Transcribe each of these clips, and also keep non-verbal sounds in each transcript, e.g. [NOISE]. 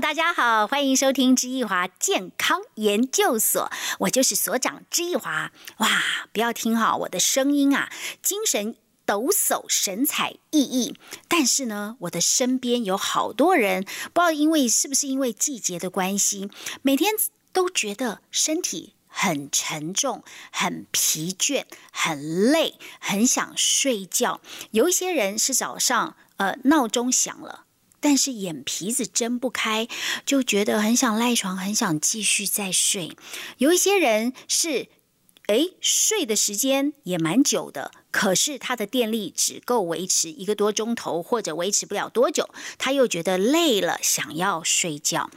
大家好，欢迎收听知易华健康研究所，我就是所长知易华。哇，不要听哈，我的声音啊，精神抖擞，神采奕奕。但是呢，我的身边有好多人，不知道因为是不是因为季节的关系，每天都觉得身体很沉重、很疲倦、很累，很想睡觉。有一些人是早上呃闹钟响了。但是眼皮子睁不开，就觉得很想赖床，很想继续再睡。有一些人是，哎，睡的时间也蛮久的，可是他的电力只够维持一个多钟头，或者维持不了多久，他又觉得累了，想要睡觉。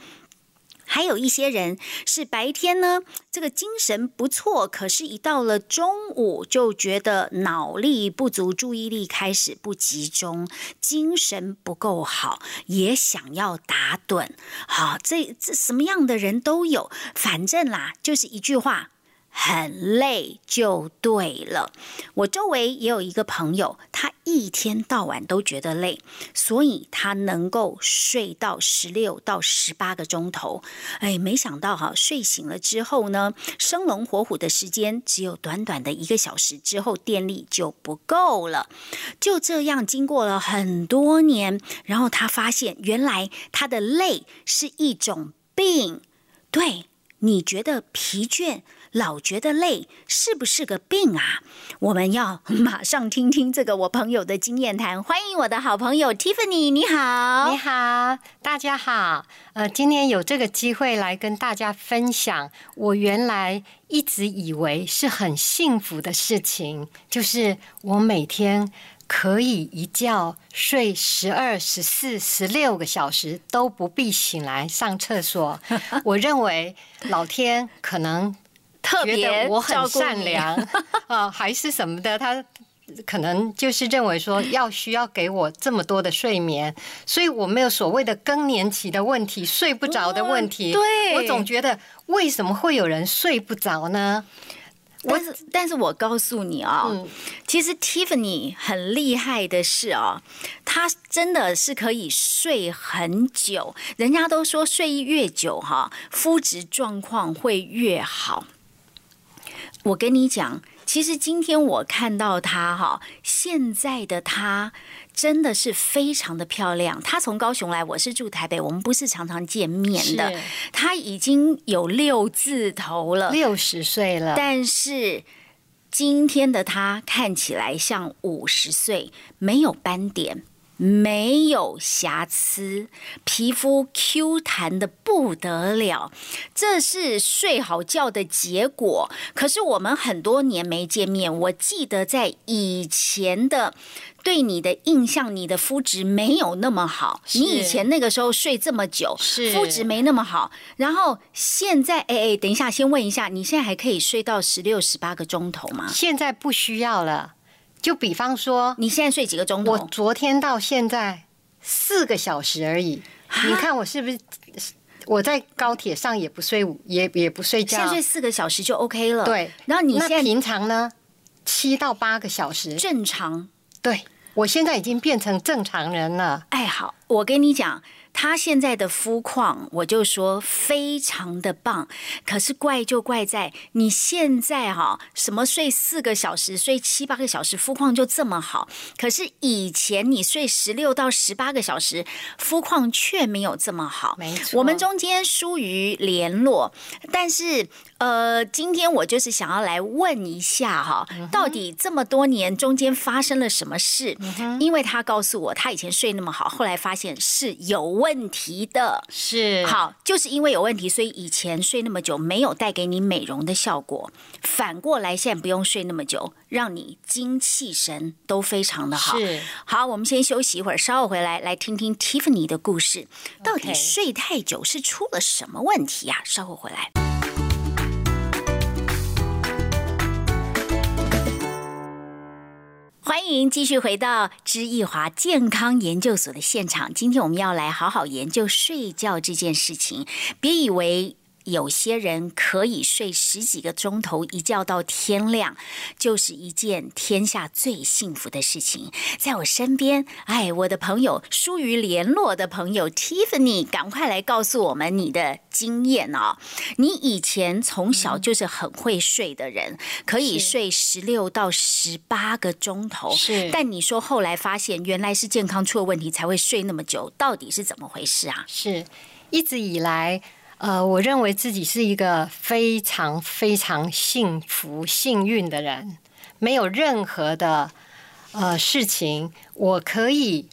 还有一些人是白天呢，这个精神不错，可是，一到了中午就觉得脑力不足，注意力开始不集中，精神不够好，也想要打盹。好，这这什么样的人都有，反正啦，就是一句话。很累就对了。我周围也有一个朋友，他一天到晚都觉得累，所以他能够睡到十六到十八个钟头。哎，没想到哈，睡醒了之后呢，生龙活虎的时间只有短短的一个小时，之后电力就不够了。就这样，经过了很多年，然后他发现，原来他的累是一种病。对，你觉得疲倦？老觉得累是不是个病啊？我们要马上听听这个我朋友的经验谈。欢迎我的好朋友 Tiffany，你好，你好，大家好。呃，今天有这个机会来跟大家分享，我原来一直以为是很幸福的事情，就是我每天可以一觉睡十二、十四、十六个小时都不必醒来上厕所。[LAUGHS] 我认为老天可能。特别我很善良 [LAUGHS] 啊，还是什么的？他可能就是认为说要需要给我这么多的睡眠，所以我没有所谓的更年期的问题、睡不着的问题。对，我总觉得为什么会有人睡不着呢？但是，但是我告诉你啊，其实 Tiffany 很厉害的是哦，她真的是可以睡很久。人家都说睡越久哈，肤质状况会越好。我跟你讲，其实今天我看到她哈，现在的她真的是非常的漂亮。她从高雄来，我是住台北，我们不是常常见面的。她已经有六字头了，六十岁了，但是今天的她看起来像五十岁，没有斑点。没有瑕疵，皮肤 Q 弹的不得了，这是睡好觉的结果。可是我们很多年没见面，我记得在以前的对你的印象，你的肤质没有那么好。你以前那个时候睡这么久，肤质没那么好。然后现在，哎哎，等一下，先问一下，你现在还可以睡到十六、十八个钟头吗？现在不需要了。就比方说，你现在睡几个钟头？我昨天到现在四个小时而已。你看我是不是？我在高铁上也不睡，也也不睡觉。现在睡四个小时就 OK 了。对，然后你现在平常呢？七到八个小时正常。对，我现在已经变成正常人了。哎，好，我跟你讲。他现在的肤况，我就说非常的棒。可是怪就怪在你现在哈，什么睡四个小时、睡七八个小时，肤况就这么好。可是以前你睡十六到十八个小时，肤况却没有这么好。没错，我们中间疏于联络，但是。呃，今天我就是想要来问一下哈，到底这么多年中间发生了什么事？因为他告诉我，他以前睡那么好，后来发现是有问题的。是好，就是因为有问题，所以以前睡那么久没有带给你美容的效果。反过来，现在不用睡那么久，让你精气神都非常的好。是好，我们先休息一会儿，稍后回来来听听 Tiffany 的故事。到底睡太久是出了什么问题呀？稍后回来。欢迎继续回到知易华健康研究所的现场。今天我们要来好好研究睡觉这件事情。别以为有些人可以睡十几个钟头，一觉到天亮，就是一件天下最幸福的事情。在我身边，哎，我的朋友疏于联络的朋友 Tiffany，赶快来告诉我们你的经验哦。你以前从小就是很会睡的人，可以睡十六到十八个钟头，是但你说后来发现原来是健康出了问题才会睡那么久，到底是怎么回事啊？是一直以来，呃，我认为自己是一个非常非常幸福、幸运的人，没有任何的呃事情，我可以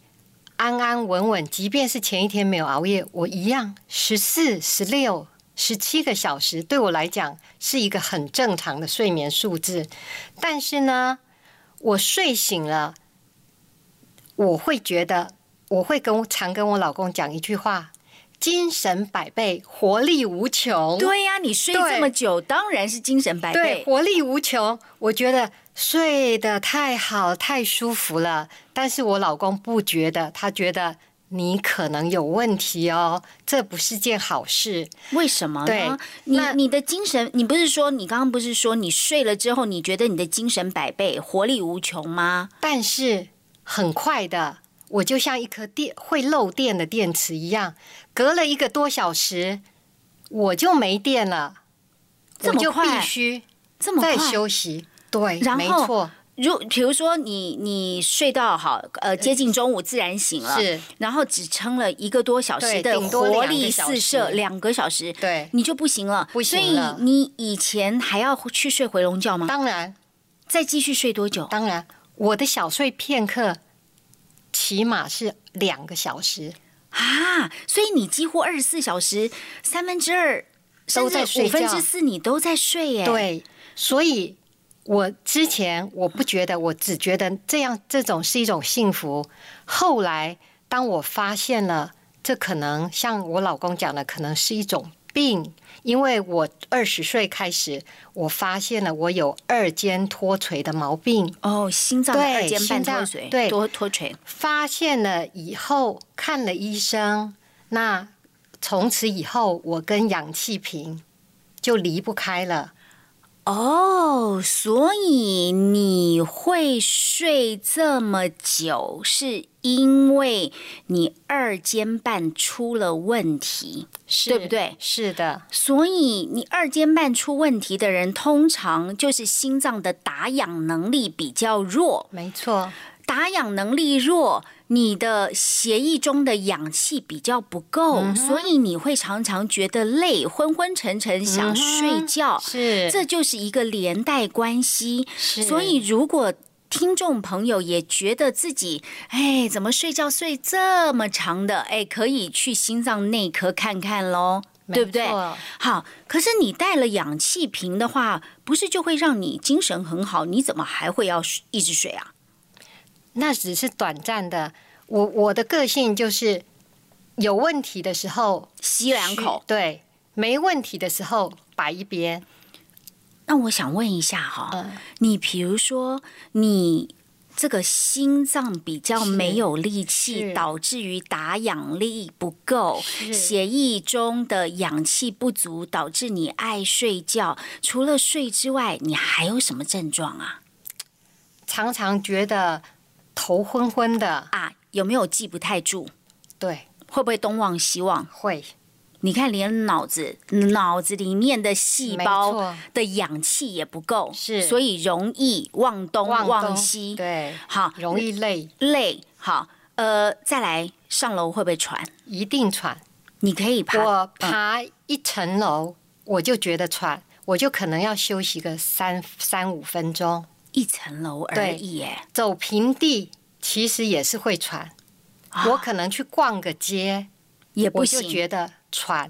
安安稳稳，即便是前一天没有熬夜，我一样十四、十六、十七个小时，对我来讲是一个很正常的睡眠数字。但是呢，我睡醒了，我会觉得，我会跟常跟我老公讲一句话。精神百倍，活力无穷。对呀、你睡这么久，当然是精神百对，倍。活力无穷。我觉得睡得太好，太舒服了。但是我老公不觉得，他觉得你可能有问题哦，这不是件好事。为什么对呢？你你的精神，你不是说你刚刚不是说你睡了之后，你觉得你的精神百倍，活力无穷吗？但是很快的，我就像一颗电会漏电的电池一样，隔了一个多小时，我就没电了，这么快必须这么再快？休息。对，然后没错，如比如说你你睡到好呃接近中午自然醒了，是然后只撑了一个多小时的对活力四射，时两个小时，对。你就不行了。不行所以你以前还要去睡回笼觉吗？当然，再继续睡多久？当然，我的小睡片刻起码是两个小时，啊，所以你几乎二十四小时三分之二甚都在睡觉分之四你都在睡耶。，对，所以我之前我不觉得，我只觉得这样这种是一种幸福。后来当我发现了，这可能像我老公讲的，可能是一种病。因为我二十岁开始，我发现了我有二尖脱垂的毛病。哦，心脏对二尖瓣心脏脱垂，对多脱垂。发现了以后，看了医生，那从此以后，我跟氧气瓶就离不开了。哦，所以你会睡这么久，是因为你二尖瓣出了问题，对不对？是的，所以你二尖瓣出问题的人，通常就是心脏的打氧能力比较弱。没错，打氧能力弱，你的血液中的氧气比较不够，嗯所以你会常常觉得累、昏昏沉沉，想睡觉。是这就是一个连带关系。是所以，如果听众朋友也觉得自己，哎，怎么睡觉睡这么长的？哎，可以去心脏内科看看喽，对不对好，可是你带了氧气瓶的话，不是就会让你精神很好？你怎么还会要一直睡啊？那只是短暂的。我我的个性就是有问题的时候吸两口。对，没问题的时候摆一边。那我想问一下哈，嗯，你比如说你。这个心脏比较没有力气，导致于打氧力不够，血液中的氧气不足，导致你爱睡觉。除了睡之外，你还有什么症状啊？常常觉得头昏昏的，啊，有没有记不太住？对，会不会东忘西忘？会，你看，连脑子脑子里面的细胞的氧气也不够，是所以容易忘东忘西。对，好，容易累，累。好，呃，再来上楼会不会喘？一定喘。你可以爬，我爬一层楼，我就觉得喘，我就可能要休息个三三五分钟。一层楼而对已，耶。走平地其实也是会喘，啊我可能去逛个街，也不我就行，觉得喘，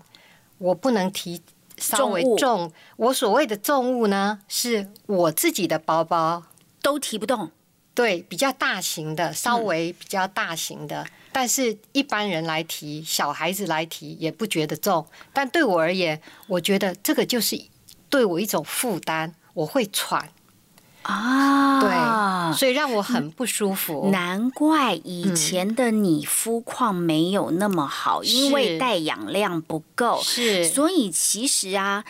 我不能提稍微重。我所谓的重物呢，是我自己的包包，都提不动。对，比较大型的，稍微比较大型的，但是一般人来提，小孩子来提也不觉得重，但对我而言，我觉得这个就是对我一种负担，我会喘。啊，对，所以让我很不舒服。难怪以前的你肤况没有那么好，因为带氧量不够。是，所以其实啊。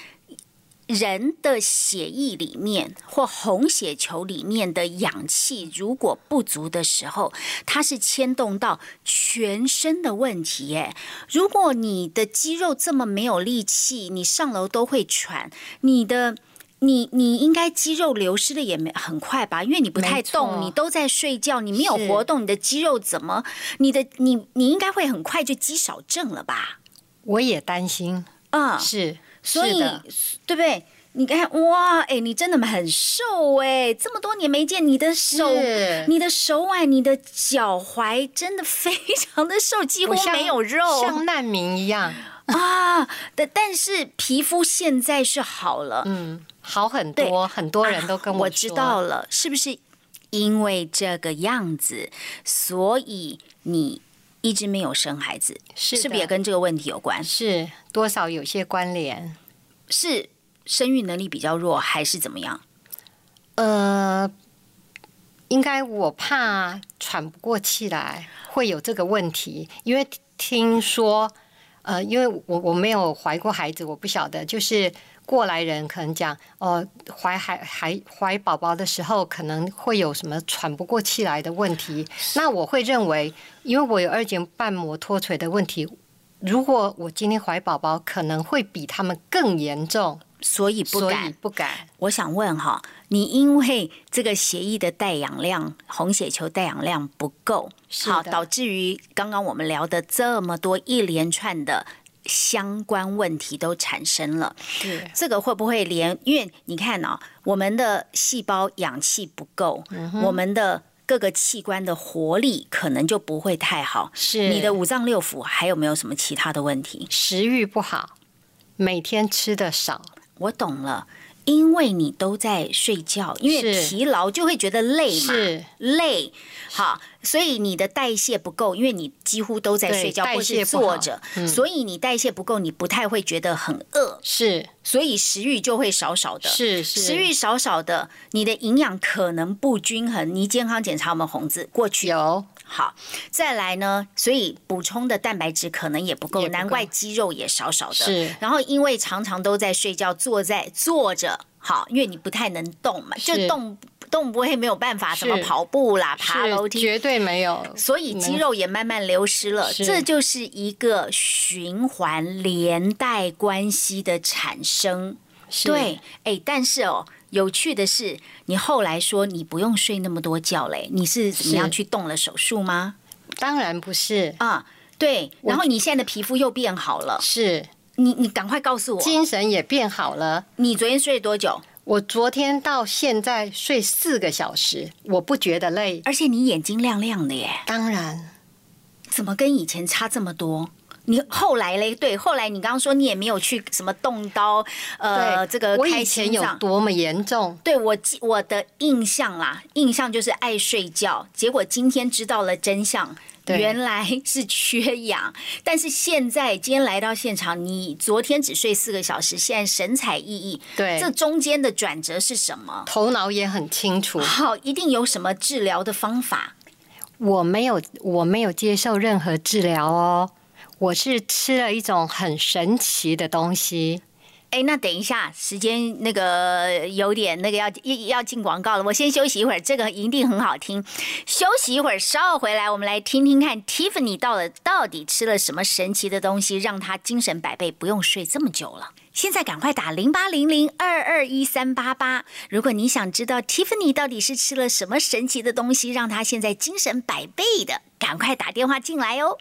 人的血液里面或红血球里面的氧气如果不足的时候，它是牵动到全身的问题。耶。如果你的肌肉这么没有力气，你上楼都会喘，你的你你应该肌肉流失的也没很快吧？因为你不太动，你都在睡觉，你没有活动，你的肌肉怎么？你的你你应该会很快就肌少症了吧？我也担心，嗯，是。所以，对不对？你看，哇，哎，你真的很瘦哎！这么多年没见，你的手、你的手腕、你的脚踝，真的非常的瘦，几乎没有肉，像难民一样啊！但但是皮肤现在是好了，嗯，好很多，很多人都跟我我知道了，是不是因为这个样子，所以你一直没有生孩子？是是不是也跟这个问题有关？是多少有些关联？是。生育能力比较弱，还是怎么样？呃，应该我怕喘不过气来，会有这个问题。因为听说，呃，因为我我没有怀过孩子，我不晓得。就是过来人可能讲，哦，怀孩孩怀宝宝的时候，可能会有什么喘不过气来的问题。那我会认为，因为我有二尖瓣膜脱垂的问题，如果我今天怀宝宝，可能会比他们更严重。所以不敢，不敢。我想问哈，你因为这个血液的带氧量、红血球带氧量不够，好导致于刚刚我们聊的这么多一连串的相关问题都产生了。是这个会不会连？因为你看哦，我们的细胞氧气不够，我们的各个器官的活力可能就不会太好。是你的五脏六腑还有没有什么其他的问题？食欲不好，每天吃的少。我懂了，因为你都在睡觉，因为疲劳就会觉得累嘛，累。好，所以你的代谢不够，因为你几乎都在睡觉或是坐着，所以你代谢不够，你不太会觉得很饿。是，所以食欲就会少少的。是是，食欲少少的，你的营养可能不均衡。你健康检查有没有红字？过去有。好，再来呢，所以补充的蛋白质可能也不够，难怪肌肉也少少的。是，然后因为常常都在睡觉，坐在坐着，好，因为你不太能动嘛，就动动不会没有办法，什么跑步啦、爬楼梯，绝对没有，所以肌肉也慢慢流失了。这就是一个循环连带关系的产生。对，哎，但是哦。有趣的是，你后来说你不用睡那么多觉嘞，你是怎么样去动了手术吗？当然不是啊，对。然后你现在的皮肤又变好了，是你你赶快告诉我，精神也变好了。你昨天睡多久？我昨天到现在睡四个小时，我不觉得累，而且你眼睛亮亮的耶。当然，怎么跟以前差这么多？你后来嘞？对，后来你刚刚说你也没有去什么动刀，呃，这个我以前有多么严重？对我记我的印象啦，印象就是爱睡觉，结果今天知道了真相，原来 [LAUGHS] 是缺氧。但是现在今天来到现场，你昨天只睡四个小时，现在神采奕奕。对，这中间的转折是什么？头脑也很清楚。好，一定有什么治疗的方法？我没有，我没有接受任何治疗哦。我是吃了一种很神奇的东西，哎，那等一下，时间那个有点那个要要要进广告了，我先休息一会儿，这个一定很好听。休息一会儿，稍后回来，我们来听听看，Tiffany 到了到底吃了什么神奇的东西，让他精神百倍，不用睡这么久了。现在赶快打零八零零二二一三八八，如果你想知道 Tiffany 到底是吃了什么神奇的东西，让他现在精神百倍的，赶快打电话进来哦。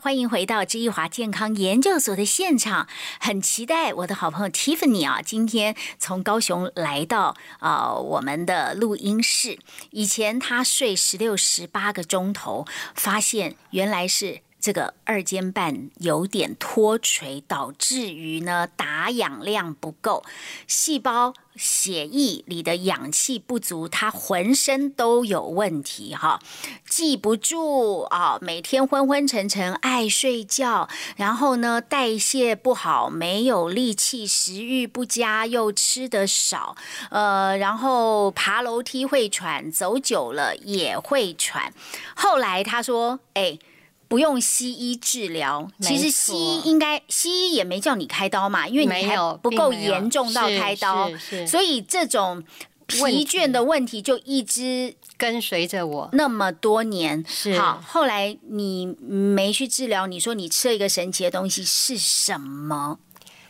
欢迎回到知易华健康研究所的现场，很期待我的好朋友 Tiffany 啊，今天从高雄来到啊我们的录音室。以前他睡十六、十八个钟头，发现原来是。这个二尖瓣有点脱垂，导致于呢打氧量不够，细胞血液里的氧气不足，他浑身都有问题哈，记不住啊，每天昏昏沉沉，爱睡觉，然后呢代谢不好，没有力气，食欲不佳，又吃得少，呃，然后爬楼梯会喘，走久了也会喘。后来他说，哎。不用西医治疗，其实西医应该西医也没叫你开刀嘛，因为你还不够严重到开刀，所以这种疲倦的问题就一直跟随着我那么多年。是好，后来你没去治疗，你说你吃了一个神奇的东西是什么？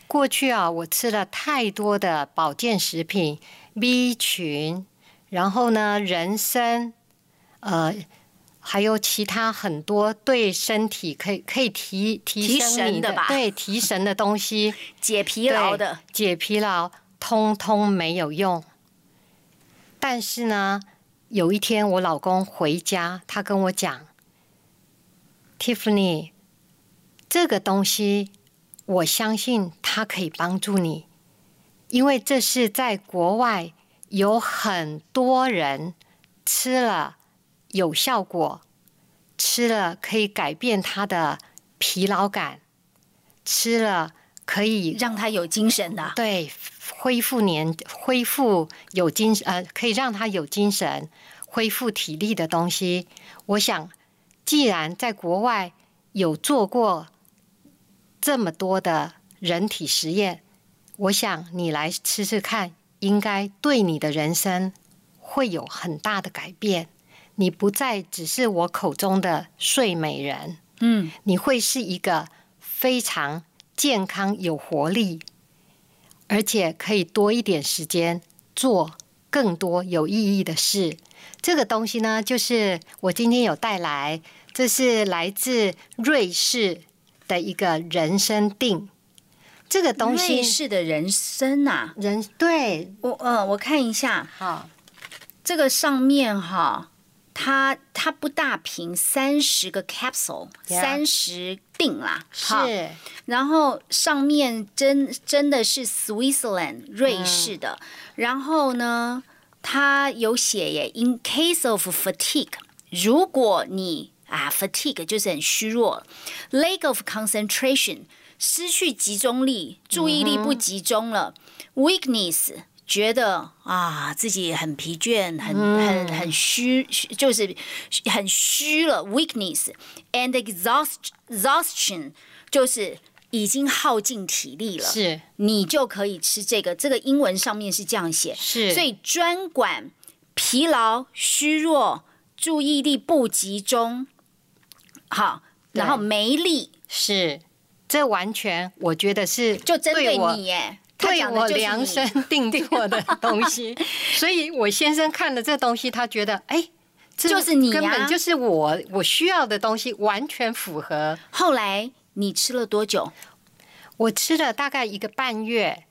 过去啊，我吃了太多的保健食品，B 群，然后呢，人参，呃。还有其他很多对身体可以可以提提升你的对提神的东西，[LAUGHS] 解疲劳的解疲劳，通通没有用。但是呢，有一天我老公回家，他跟我讲：“Tiffany，这个东西我相信它可以帮助你，因为这是在国外有很多人吃了。”有效果，吃了可以改变他的疲劳感，吃了可以让他有精神的，对，恢复年恢复有精呃，可以让他有精神、恢复体力的东西。我想，既然在国外有做过这么多的人体实验，我想你来吃吃看，应该对你的人生会有很大的改变。你不再只是我口中的睡美人，嗯，你会是一个非常健康、有活力，而且可以多一点时间做更多有意义的事。这个东西呢，就是我今天有带来，这是来自瑞士的一个人生定。这个东西，瑞士的人参呐，人对我，呃，我看一下，好，这个上面哈。它它不大瓶，三十个 capsule，三十锭啦，是。然后上面真真的是 Switzerland 瑞士的，然后呢，它有写耶，in case of fatigue，如果你啊 fatigue 就是很虚弱，lack of concentration 失去集中力，注意力不集中了，weakness。觉得啊，自己很疲倦，很很很虚，就是很虚了，weakness and exhaustion，就是已经耗尽体力了。是，你就可以吃这个。这个英文上面是这样写，是，所以专管疲劳、虚弱、注意力不集中，好，然后没力。是，这完全我觉得是就针对你耶。对我量身 [LAUGHS] 定做的东西，所以我先生看了这东西，他觉得哎，就是你根本就是我我需要的东西，完全符合。后来你吃了多久？我吃了大概一个半月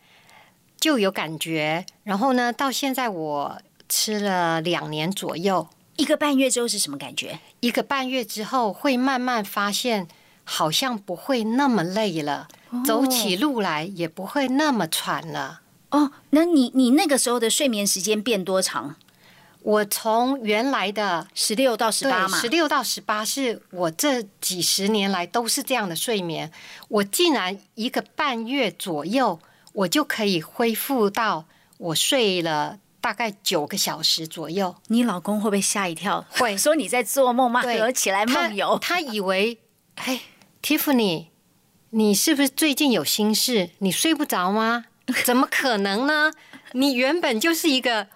就有感觉，然后呢，到现在我吃了两年左右。一个半月之后是什么感觉？一个半月之后会慢慢发现，好像不会那么累了。走起路来也不会那么喘了哦。那你你那个时候的睡眠时间变多长？我从原来的十六到十八嘛，十六到十八是我这几十年来都是这样的睡眠。我竟然一个半月左右，我就可以恢复到我睡了大概九个小时左右。你老公会不会吓一跳？会 [LAUGHS] 说你在做梦吗？合起来梦游，他以为哎，Tiffany。你是不是最近有心事？你睡不着吗？[LAUGHS] 怎么可能呢？你原本就是一个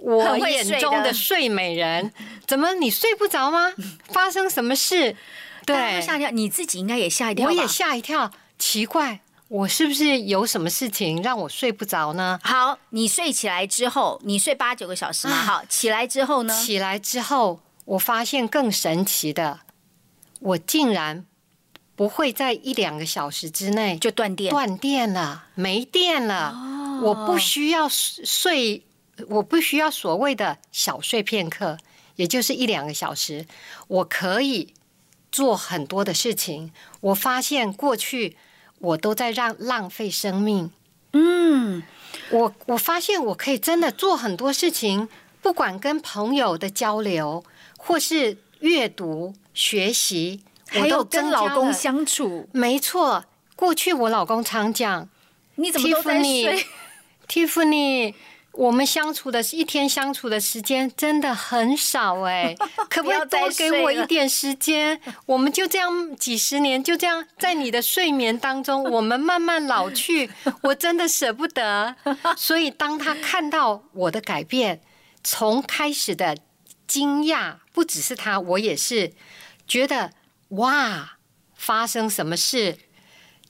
我眼中的睡美人，怎么你睡不着吗？[LAUGHS] 发生什么事？对，吓一跳，你自己应该也吓一跳。我也吓一跳，奇怪，我是不是有什么事情让我睡不着呢？好，你睡起来之后，你睡八九个小时嘛？好，起来之后呢？起来之后，我发现更神奇的，我竟然。不会在一两个小时之内就断电，断电了，没电了。我不需要睡，我不需要所谓的小睡片刻，也就是一两个小时，我可以做很多的事情。我发现过去我都在让浪费生命。嗯，我我发现我可以真的做很多事情，不管跟朋友的交流，或是阅读、学习，还有跟老公相处，没错，过去我老公常讲你怎么都在睡？[LAUGHS] Tiffany，我们相处的一天相处的时间真的很少哎，[LAUGHS] 可不可以不要多给我一点时间？我们就这样几十年，就这样在你的睡眠当中，[LAUGHS] 我们慢慢老去，我真的舍不得。所以当他看到我的改变，从开始的惊讶，不只是他，我也是觉得哇，发生什么事？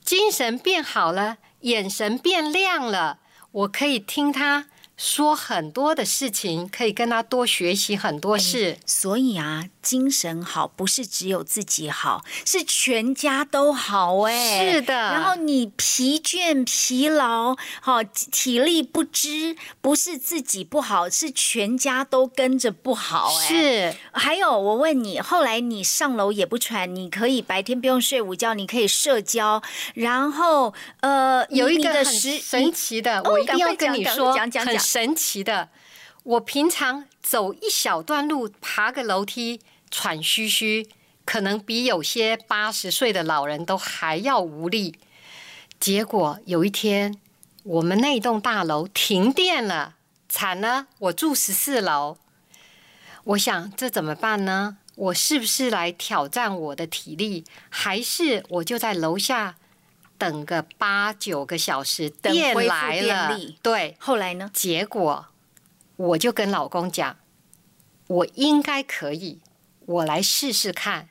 精神变好了，眼神变亮了，我可以听他说很多的事情，可以跟他多学习很多事。所以啊，精神好不是只有自己好，是全家都好哎。是的然后你疲倦、疲劳，好体力不支，不是自己不好，是全家都跟着不好哎。。是还有，我问你，后来你上楼也不喘，你可以白天不用睡午觉，你可以社交，然后呃，有一个很神奇的，哦我一定要跟你说，讲讲讲很神奇的。我平常走一小段路，爬个楼梯，喘吁吁，可能比有些八十岁的老人都还要无力。结果有一天，我们那栋大楼停电了，惨了！我住十四楼，我想这怎么办呢？我是不是来挑战我的体力，还是我就在楼下等个八九个小时，等电来了？对，后来呢？结果我就跟老公讲，我应该可以，我来试试看。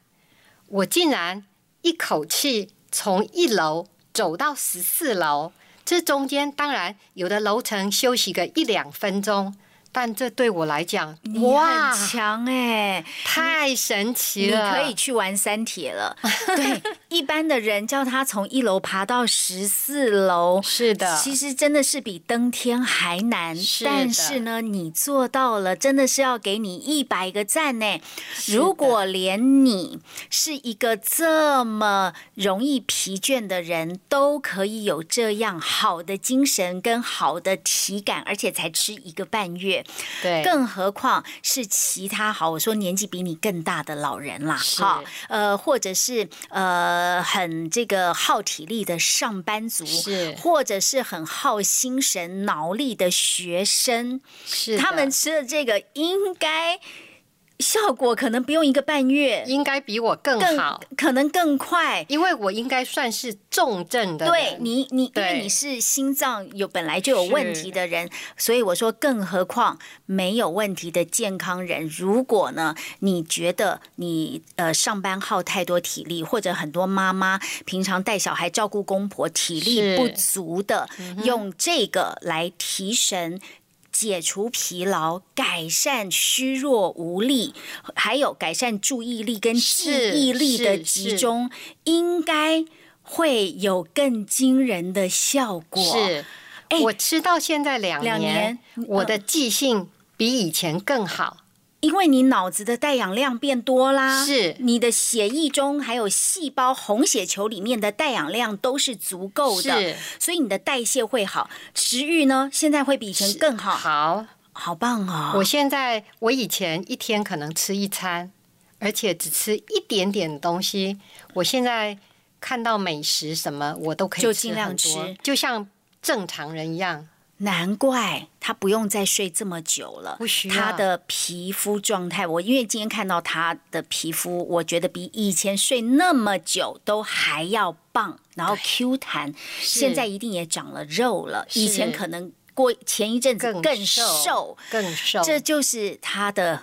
我竟然一口气从一楼走到十四楼，这中间当然有的楼层休息个一两分钟，但这对我来讲，你哇，很强哎、太神奇了你了！可以去玩三铁了。[LAUGHS] 对，一般的人叫他从一楼爬到十四楼，是的，其实真的是比登天还难。是但是呢，你做到了，真的是要给你一百个赞呢。如果连你是一个这么容易疲倦的人，都可以有这样好的精神跟好的体感，而且才吃一个半月，对，更何况是其他好，我说年纪比你更大的老人啦，是。哈，呃，或者是呃很这个耗体力的上班族，是。或者是很耗心神脑力的学生，是他们吃的这个应该效果可能不用一个半月，应该比我更更好，可能更快。因为我应该算是重症的。对你，你因为你是心脏有本来就有问题的人，所以我说，更何况没有问题的健康人，如果呢，你觉得你呃上班耗太多体力，或者很多妈妈平常带小孩、照顾公婆体力不足的，用这个来提神。解除疲劳，改善虚弱无力，还有改善注意力跟记忆力的集中，应该会有更惊人的效果。是，哎我吃到现在两两年我的记性比以前更好。因为你脑子的带氧量变多啦，是你的血液中还有细胞红血球里面的带氧量都是足够的是，所以你的代谢会好，食欲呢现在会比以前更好，好，好棒哦！我现在我以前一天可能吃一餐，而且只吃一点点东西。我现在看到美食什么，我都可以吃就尽量多吃就像正常人一样。难怪他不用再睡这么久了，不需要。他的皮肤状态，我因为今天看到他的皮肤，我觉得比以前睡那么久都还要棒，然后 Q 弹，现在一定也长了肉了，以前可能过前一阵子更更瘦瘦，更瘦，这就是他的。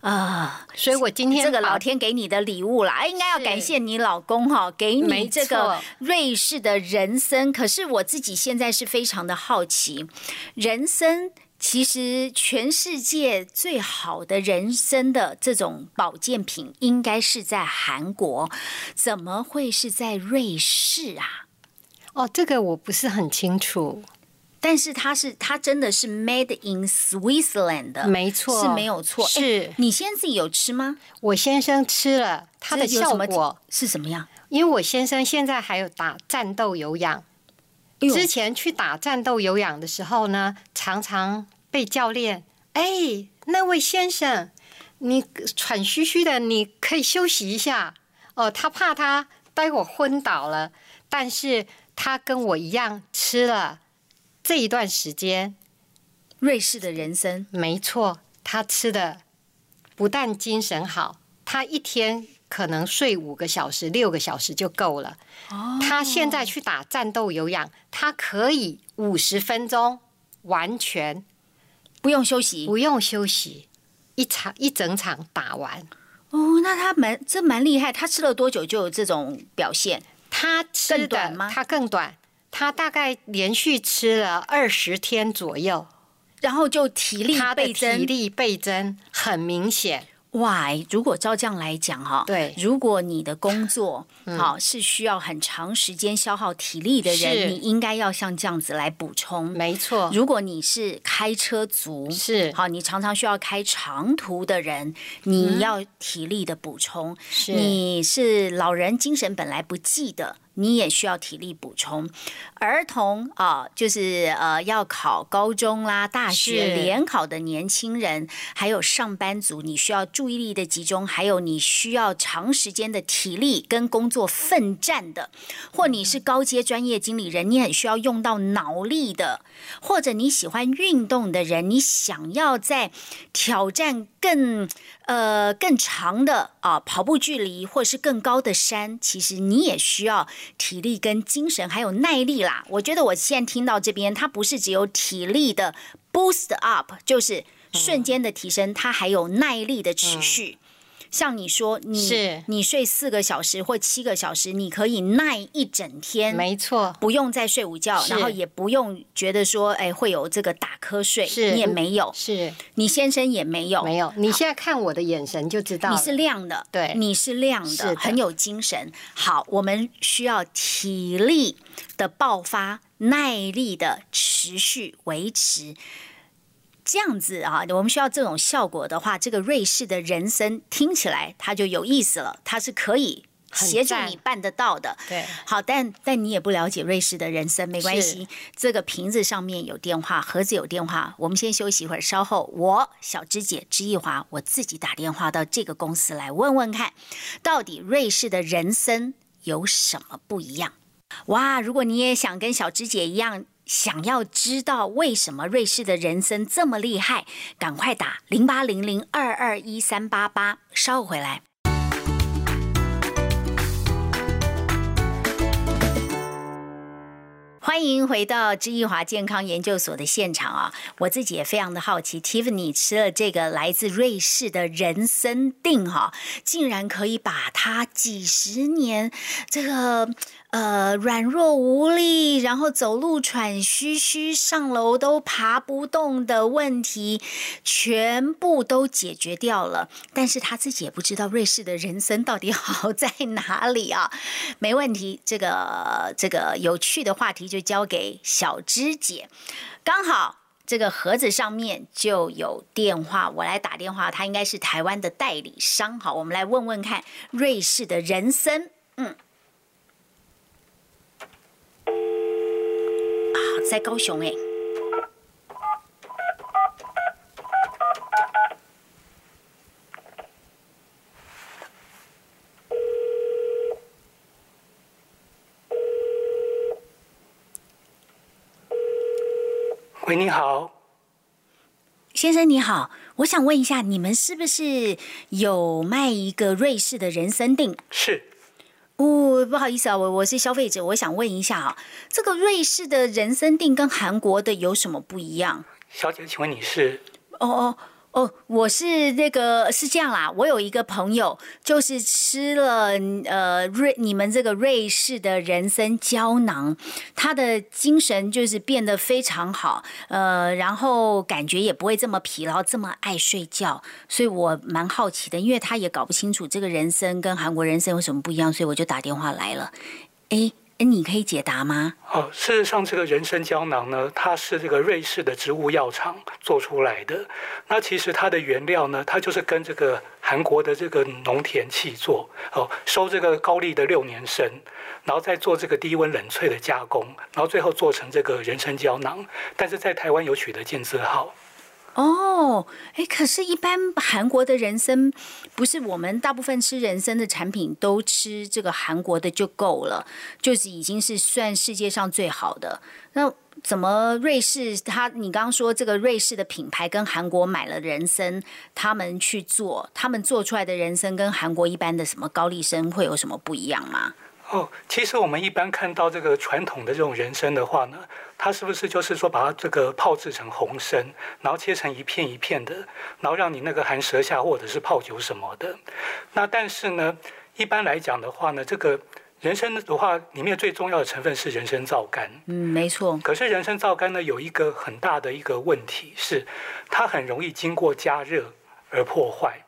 啊、所以我今天这个老天给你的礼物啦，哎应该要感谢你老公哈，给你这个瑞士的人参。可是我自己现在是非常的好奇，人参其实全世界最好的人参的这种保健品，应该是在韩国，怎么会是在瑞士啊？哦，这个我不是很清楚。但是它是它真的是 made in Switzerland 的，没错是没有错。是哎你现在自己有吃吗？我先生吃了，它的效果，是什么样？因为我先生现在还有打战斗有氧，之前去打战斗有氧的时候呢，常常被教练，哎，那位先生，你喘吁吁的，你可以休息一下。哦，他怕他待会儿昏倒了，但是他跟我一样吃了这一段时间，瑞士的人生，没错，他吃的不但精神好，他一天可能睡五个小时、六个小时就够了。哦他现在去打战斗有氧，他可以五十分钟完全不用休息不用休息，一场一整场打完。哦，那他蛮这蛮厉害。他吃了多久就有这种表现？他吃更短吗的他更短，他大概连续吃了二十天左右，然后就体力他的体增。力倍增很明显。哇，如果照这样来讲哈，对嗯如果你的工作好是需要很长时间消耗体力的是人，你应该要像这样子来补充。没错，如果你是开车族，是好，你常常需要开长途的人，你要体力的补充。你是老人，精神本来不济的。你也需要体力补充，儿童啊，就是呃要考高中啦、大学联考的年轻人，还有上班族，你需要注意力的集中，还有你需要长时间的体力跟工作奋战的，或你是高阶专业经理人，你很需要用到脑力的，或者你喜欢运动的人，你想要在挑战更呃更长的啊跑步距离，或是更高的山，其实你也需要体力跟精神还有耐力啦。我觉得我现在听到这边，它不是只有体力的 boost up，就是瞬间的提升，它还有耐力的持续。像你说，你是。你睡四个小时或七个小时，你可以耐一整天，没错，不用再睡午觉，然后也不用觉得说，哎，会有这个打瞌睡，是。你也没有，是。你先生也没有，没有。你现在看我的眼神就知道，你是亮的，对。你是亮的。很有精神。好，我们需要体力的爆发，耐力的持续维持。这样子啊，我们需要这种效果的话，这个瑞士的人参听起来它就有意思了，它是可以协助你办得到的。对好，但但你也不了解瑞士的人参，没关系。这个瓶子上面有电话，盒子有电话。我们先休息一会儿，稍后我小芝姐知易华，我自己打电话到这个公司来问问看，到底瑞士的人参有什么不一样？哇！如果你也想跟小芝姐一样，想要知道为什么瑞士的人参这么厉害，赶快打零八零零二二一三八八，稍回来。欢迎回到知易华健康研究所的现场啊！我自己也非常的好奇，Tiffany 吃了这个来自瑞士的人参锭哈、竟然可以把它几十年这个呃软弱无力，然后走路喘吁吁、上楼都爬不动的问题，全部都解决掉了。但是他自己也不知道瑞士的人参到底好 [LAUGHS] 在哪里啊！没问题，这个这个有趣的话题就交给小芝姐，刚好。这个盒子上面就有电话，我来打电话，他应该是台湾的代理商。好，我们来问问看瑞士的人参，嗯，啊，在高雄诶、喂，你好，先生你好，我想问一下，你们是不是有卖一个瑞士的人参定？是哦，不好意思啊，我我是消费者，我想问一下啊，这个瑞士的人参锭跟韩国的有什么不一样？小姐，请问你是？哦哦哦，我是那个是这样啦，我有一个朋友就是吃了呃瑞你们这个瑞士的人参胶囊，他的精神就是变得非常好，呃，然后感觉也不会这么疲劳，这么爱睡觉，所以我蛮好奇的，因为他也搞不清楚这个人参跟韩国人参有什么不一样，所以我就打电话来了。诶，你可以解答吗？哦，事实上，这个人参胶囊呢，它是这个瑞士的植物药厂做出来的。那其实它的原料呢，它就是跟这个韩国的这个农田契作，哦，收这个高丽的六年参，然后再做这个低温冷萃的加工，然后最后做成这个人参胶囊。但是在台湾有取得健字号。哦，哎，可是，一般韩国的人参不是我们大部分吃人参的产品都吃这个韩国的就够了，就是已经是算世界上最好的。那怎么瑞士？他你刚刚说这个瑞士的品牌跟韩国买了人参，他们去做，他们做出来的人参跟韩国一般的什么高丽参会有什么不一样吗？哦，其实我们一般看到这个传统的这种人参的话呢，它是不是就是说把它这个泡制成红参，然后切成一片一片的，然后让你那个含舌下或者是泡酒什么的？那但是呢，一般来讲的话呢，这个人参的话里面最重要的成分是人参皂苷。嗯，没错。可是人参皂苷呢有一个很大的一个问题是，它很容易经过加热而破坏。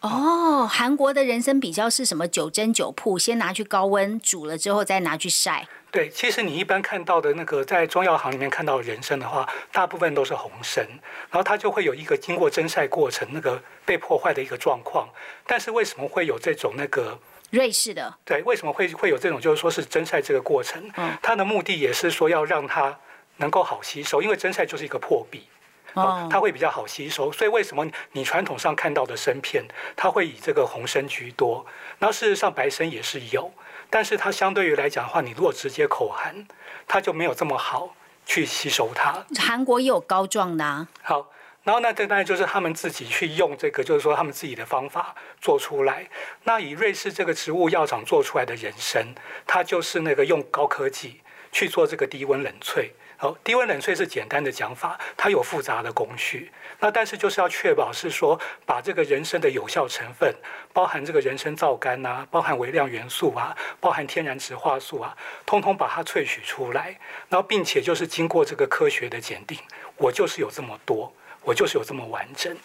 哦，韩国的人参比较是什么九蒸九铺，先拿去高温煮了之后再拿去晒。对，其实你一般看到的那个在中药行里面看到人参的话，大部分都是红参，然后它就会有一个经过蒸晒过程那个被破坏的一个状况。但是为什么会有这种那个瑞士的？对，为什么会会有这种就是说是蒸晒这个过程？嗯，它的目的也是说要让它能够好吸收，因为蒸晒就是一个破壁。哦，它会比较好吸收，所以为什么你传统上看到的参片，它会以这个红参居多？那事实上白参也是有，但是它相对于来讲的话，你如果直接口含，它就没有这么好去吸收它。韩国也有膏状的啊。好，然后那这当然就是他们自己去用这个，就是说他们自己的方法做出来。那以瑞士这个植物药厂做出来的人参，它就是那个用高科技去做这个低温冷萃。好，低温冷萃是简单的讲法，它有复杂的工序。那但是就是要确保是说，把这个人参的有效成分，包含这个人参皂苷啊，包含微量元素啊，包含天然植化素啊，通通把它萃取出来。然后并且就是经过这个科学的检定，我就是有这么多，我就是有这么完整。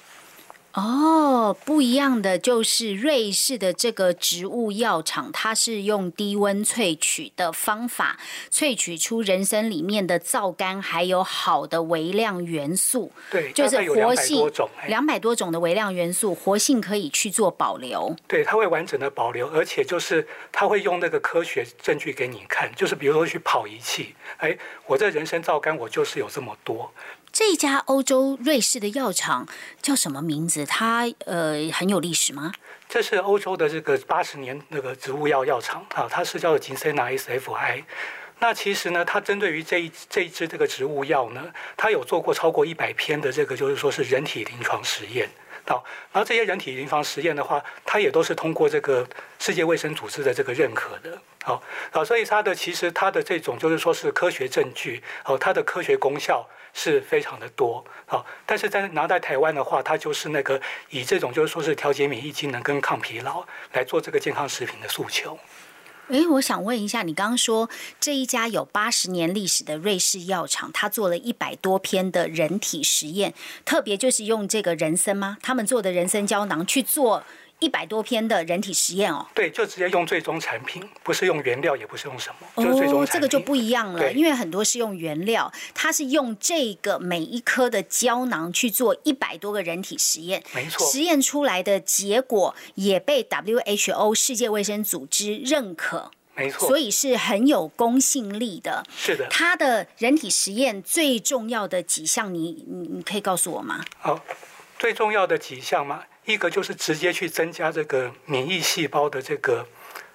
哦，不一样的就是瑞士的这个植物药厂，它是用低温萃取的方法，萃取出人参里面的皂苷，还有好的微量元素。对，就是活性两百多种的微量元素，活性可以去做保留。对，它会完整的保留，而且就是它会用那个科学证据给你看，就是比如说去跑仪器，哎，我这人参皂苷我就是有这么多。这家欧洲瑞士的药厂叫什么名字？它呃很有历史吗？这是欧洲的这个八十年那个植物药药厂啊，它是叫做吉塞纳 SFI。那其实呢，它针对于这一这一支这个植物药呢，它有做过超过一百篇的这个就是说是人体临床实验。好，然后这些人体临床实验的话，它也都是通过这个世界卫生组织的这个认可的。好，好，所以它的其实它的这种就是说是科学证据，哦，它的科学功效是非常的多。好，但是在拿在台湾的话，它就是那个以这种就是说是调节免疫机能跟抗疲劳来做这个健康食品的诉求。哎，我想问一下，你刚刚说这一家有八十年历史的瑞士药厂，他做了一百多篇的人体实验，特别就是用这个人参吗？他们做的人参胶囊去做。一百多篇的人体实验哦，对，就直接用最终产品，不是用原料，也不是用什么，就是最终产品。这个就不一样了，因为很多是用原料，它是用这个每一颗的胶囊去做一百多个人体实验，没错，实验出来的结果也被 WHO 世界卫生组织认可，没错，所以是很有公信力的。是的，它的人体实验最重要的几项，你你你可以告诉我吗？好，最重要的几项吗？一个就是直接去增加这个免疫细胞的这个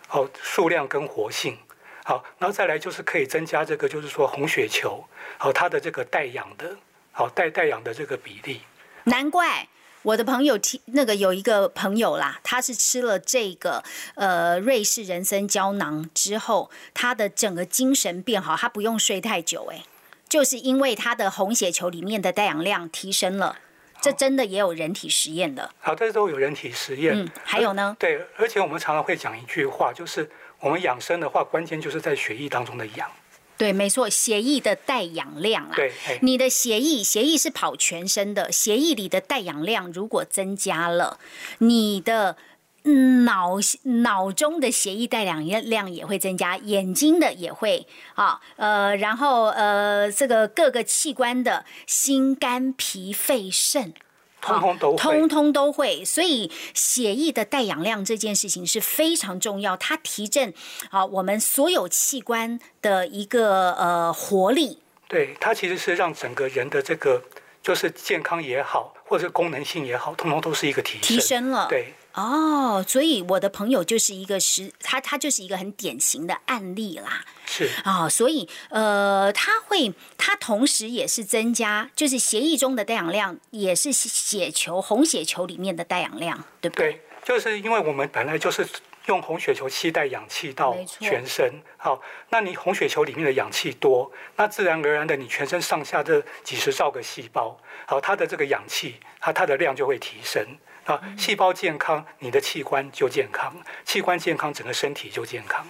哦数量跟活性，好，然后再来就是可以增加这个就是说红血球，好它的这个带氧的，好带带氧的这个比例。难怪我的朋友听那个有一个朋友啦，他是吃了这个呃瑞士人参胶囊之后，他的整个精神变好，他不用睡太久，哎，就是因为他的红血球里面的带氧量提升了。这真的也有人体实验的，好，这都有人体实验。嗯，还有呢？对，而且我们常常会讲一句话，就是我们养生的话，关键就是在血液当中的氧。对，没错，血液的带氧量啊。对，你的血液，血液是跑全身的，血液里的带氧量如果增加了，你的脑脑中的血液带氧量也会增加，眼睛的也会啊，呃，然后呃，这个各个器官的心、肝、脾、肺、肾，通通都会，通通都会。所以血液的带氧量这件事情是非常重要，它提振啊我们所有器官的一个呃活力。对，它其实是让整个人的这个就是健康也好，或者功能性也好，通通都是一个提升。提升了，对。哦，所以我的朋友就是一个实，他他就是一个很典型的案例啦。是啊，所以呃，他会，他同时也是增加，就是血液中的带氧量，也是血球红血球里面的带氧量，对不对？对，就是因为我们本来就是用红血球期待氧气到全身，好，那你红血球里面的氧气多，那自然而然的，你全身上下这几十兆个细胞，好，它的这个氧气，它它的量就会提升。啊，细胞健康，你的器官就健康；器官健康，整个身体就健康。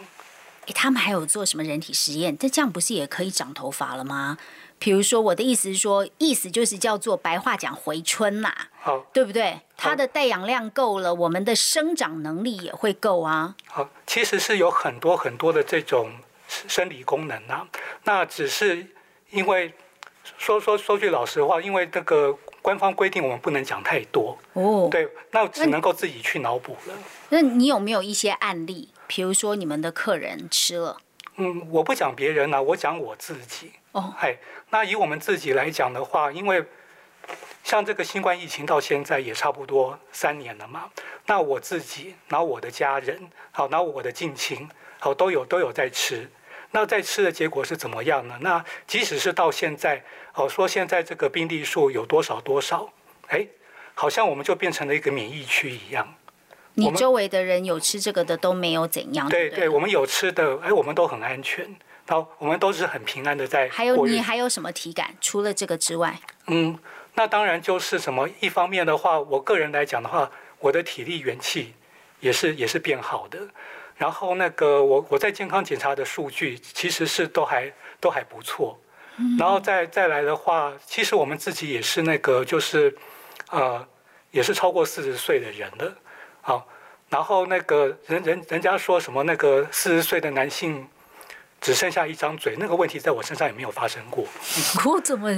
诶，他们还有做什么人体实验？但这样不是也可以长头发了吗？比如说，我的意思是说，意思就是叫做白话讲回春呐，好，对不对？它的带氧量够了，我们的生长能力也会够啊。好，其实是有很多很多的这种生理功能啊。那只是因为说说说句老实话，因为这个。官方规定我们不能讲太多哦，对，那只能够自己去脑补了。那你有没有一些案例？比如说你们的客人吃了？嗯，我不讲别人了，我讲我自己。哦，哎，那以我们自己来讲的话，因为像这个新冠疫情到现在也差不多三年了嘛，那我自己，然后我的家人，好，然后我的近亲，好，都有都有在吃。那在吃的结果是怎么样呢？那即使是到现在，哦，说现在这个病例数有多少多少，哎，好像我们就变成了一个免疫区一样。你周围的人有吃这个的都没有怎样？对对，我们有吃的，哎，我们都很安全，好，我们都是很平安的在。还有你还有什么体感？除了这个之外？嗯，那当然就是什么？一方面的话，我个人来讲的话，我的体力元气也是也是变好的。然后那个我我在健康检查的数据其实是都还都还不错，然后再再来的话，其实我们自己也是那个就是，呃，也是超过四十岁的人了，好，然后那个人人人家说什么那个四十岁的男性。只剩下一张嘴，那个问题在我身上也没有发生过。[LAUGHS] 我怎么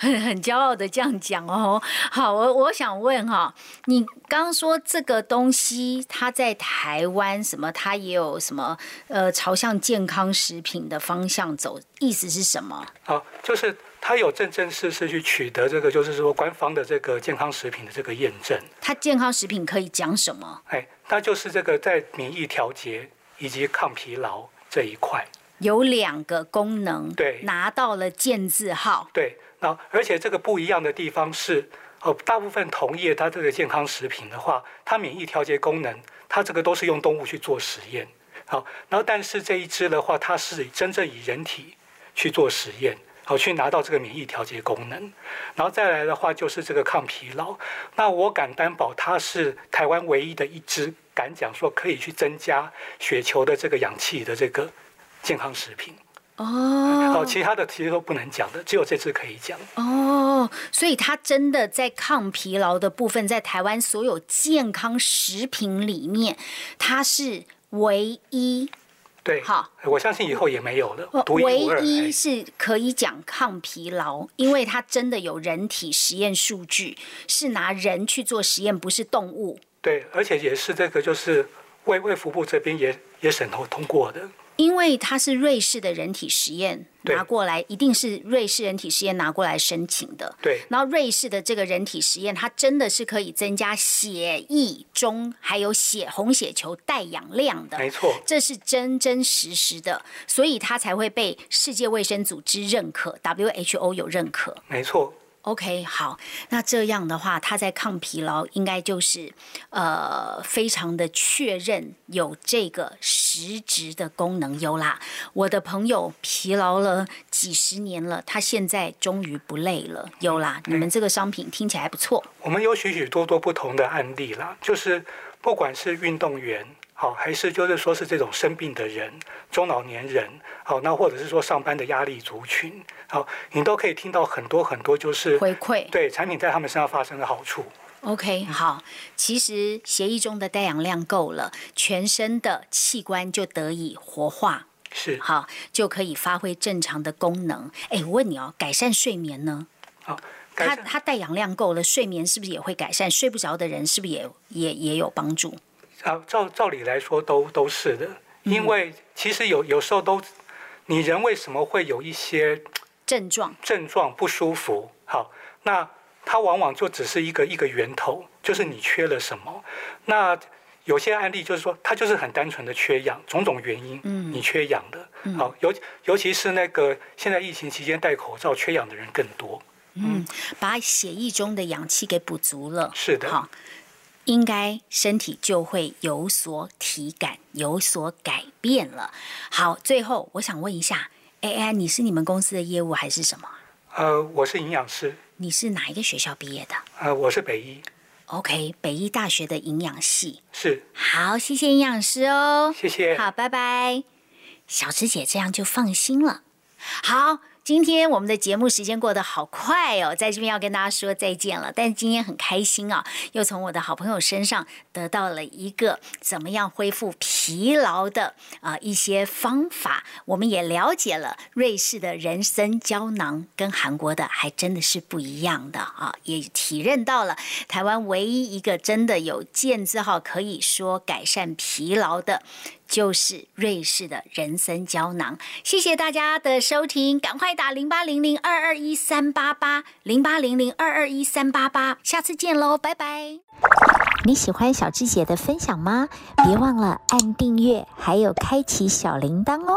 很很骄傲的这样讲哦？好，我我想问哈，你刚刚说这个东西它在台湾什么，它也有什么呃朝向健康食品的方向走，意思是什么？好，就是它有正正式式去取得这个，就是说官方的这个健康食品的这个验证。它健康食品可以讲什么？哎，那就是这个在免疫调节以及抗疲劳。这一块。有两个功能，对，拿到了健字号，对，那而且这个不一样的地方是，哦，大部分同业它这个健康食品的话，它免疫调节功能，它这个都是用动物去做实验，好，然后但是这一支的话，它是真正以人体去做实验，好去拿到这个免疫调节功能，然后再来的话就是这个抗疲劳，那我敢担保它是台湾唯一的一支。敢讲说可以去增加血球的这个氧气的这个健康食品哦，好，其他的其实都不能讲的，只有这支可以讲哦。所以它真的在抗疲劳的部分，在台湾所有健康食品里面，它是唯一。对，好，我相信以后也没有了。唯一是可以讲抗疲劳，因为它真的有人体实验数据，是拿人去做实验，不是动物。对，而且也是这个，就是卫卫福部这边也也审核通过的。因为它是瑞士的人体实验拿过来，一定是瑞士人体实验拿过来申请的。对，然后瑞士的这个人体实验，它真的是可以增加血液中还有血红血球带氧量的。没错，这是真真实实的，所以它才会被世界卫生组织认可，WHO 有认可。没错。OK，好，那这样的话，他在抗疲劳应该就是呃，非常的确认有这个实质的功能有啦。我的朋友疲劳了几十年了，他现在终于不累了，有啦。你们这个商品听起来不错。我们有许许多多不同的案例啦，就是不管是运动员。好，还是就是说是这种生病的人、中老年人，好，那或者是说上班的压力族群，好，你都可以听到很多很多就是回馈，对产品在他们身上发生的好处。OK，好，其实协议中的带氧量够了，全身的器官就得以活化，是好，就可以发挥正常的功能。哎，我问你哦，改善睡眠呢？好。它它带氧量够了，睡眠是不是也会改善？睡不着的人是不是也也也有帮助？啊，照照理来说都都是的，因为其实有有时候都，你人为什么会有一些症状症状不舒服？好，那它往往就只是一个一个源头，就是你缺了什么。那有些案例就是说，它就是很单纯的缺氧，种种原因，嗯你缺氧的。好，尤尤其是那个现在疫情期间戴口罩缺氧的人更多。嗯，把血液中的氧气给补足了，是的好，应该身体就会有所体感，有所改变了。好，最后我想问一下，A I，你是你们公司的业务还是什么？呃，我是营养师，你是哪一个学校毕业的呃，我是北医，？OK，北医大学的营养系。是，好，谢谢营养师哦。谢谢。好，拜拜。小芝姐这样就放心了。好，今天我们的节目时间过得好快哦，在这边要跟大家说再见了。但今天很开心啊，又从我的好朋友身上得到了一个怎么样恢复疲劳的啊、一些方法。我们也了解了瑞士的人参胶囊跟韩国的还真的是不一样的啊，也体认到了台湾唯一一个真的有健字号可以说改善疲劳的。就是瑞士的人参胶囊。谢谢大家的收听，赶快打零八零零二二一三八八零八零零二二一三八八，下次见喽，拜拜。你喜欢小智姐的分享吗？别忘了按订阅，还有开启小铃铛哦。